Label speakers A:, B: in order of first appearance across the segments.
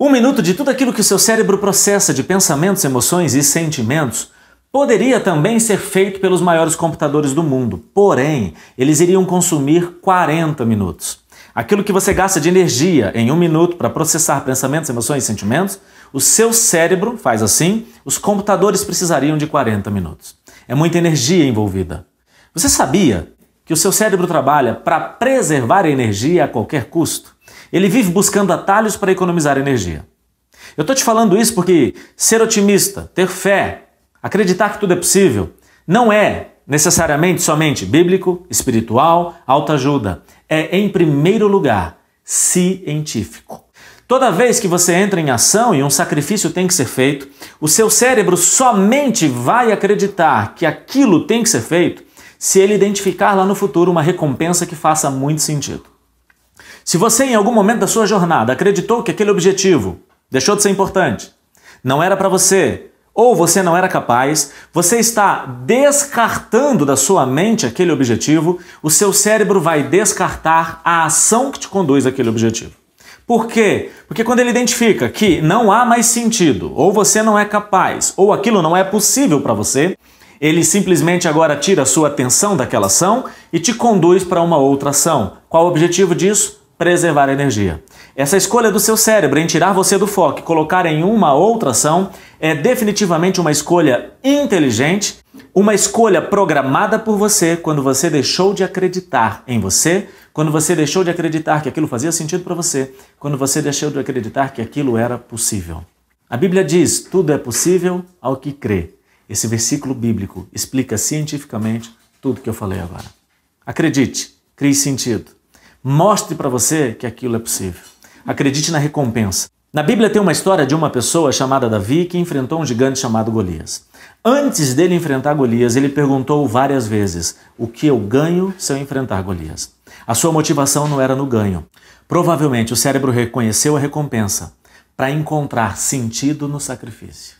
A: Um minuto de tudo aquilo que o seu cérebro processa de pensamentos, emoções e sentimentos poderia também ser feito pelos maiores computadores do mundo, porém, eles iriam consumir 40 minutos. Aquilo que você gasta de energia em um minuto para processar pensamentos, emoções e sentimentos, o seu cérebro faz assim, os computadores precisariam de 40 minutos. É muita energia envolvida. Você sabia que o seu cérebro trabalha para preservar energia a qualquer custo? Ele vive buscando atalhos para economizar energia. Eu estou te falando isso porque ser otimista, ter fé, acreditar que tudo é possível, não é necessariamente somente bíblico, espiritual, autoajuda. É, em primeiro lugar, científico. Toda vez que você entra em ação e um sacrifício tem que ser feito, o seu cérebro somente vai acreditar que aquilo tem que ser feito se ele identificar lá no futuro uma recompensa que faça muito sentido. Se você em algum momento da sua jornada acreditou que aquele objetivo deixou de ser importante, não era para você, ou você não era capaz, você está descartando da sua mente aquele objetivo, o seu cérebro vai descartar a ação que te conduz àquele objetivo. Por quê? Porque quando ele identifica que não há mais sentido, ou você não é capaz, ou aquilo não é possível para você, ele simplesmente agora tira a sua atenção daquela ação e te conduz para uma outra ação. Qual o objetivo disso? preservar energia. Essa escolha do seu cérebro em tirar você do foco e colocar em uma outra ação é definitivamente uma escolha inteligente, uma escolha programada por você quando você deixou de acreditar em você, quando você deixou de acreditar que aquilo fazia sentido para você, quando você deixou de acreditar que aquilo era possível. A Bíblia diz: tudo é possível ao que crê. Esse versículo bíblico explica cientificamente tudo que eu falei agora. Acredite, crie sentido. Mostre para você que aquilo é possível. Acredite na recompensa. Na Bíblia tem uma história de uma pessoa chamada Davi que enfrentou um gigante chamado Golias. Antes dele enfrentar Golias, ele perguntou várias vezes: O que eu ganho se eu enfrentar Golias? A sua motivação não era no ganho. Provavelmente o cérebro reconheceu a recompensa para encontrar sentido no sacrifício.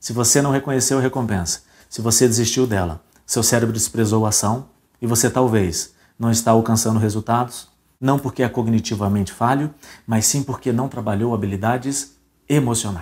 A: Se você não reconheceu a recompensa, se você desistiu dela, seu cérebro desprezou a ação e você talvez não está alcançando resultados, não porque é cognitivamente falho, mas sim porque não trabalhou habilidades emocionais.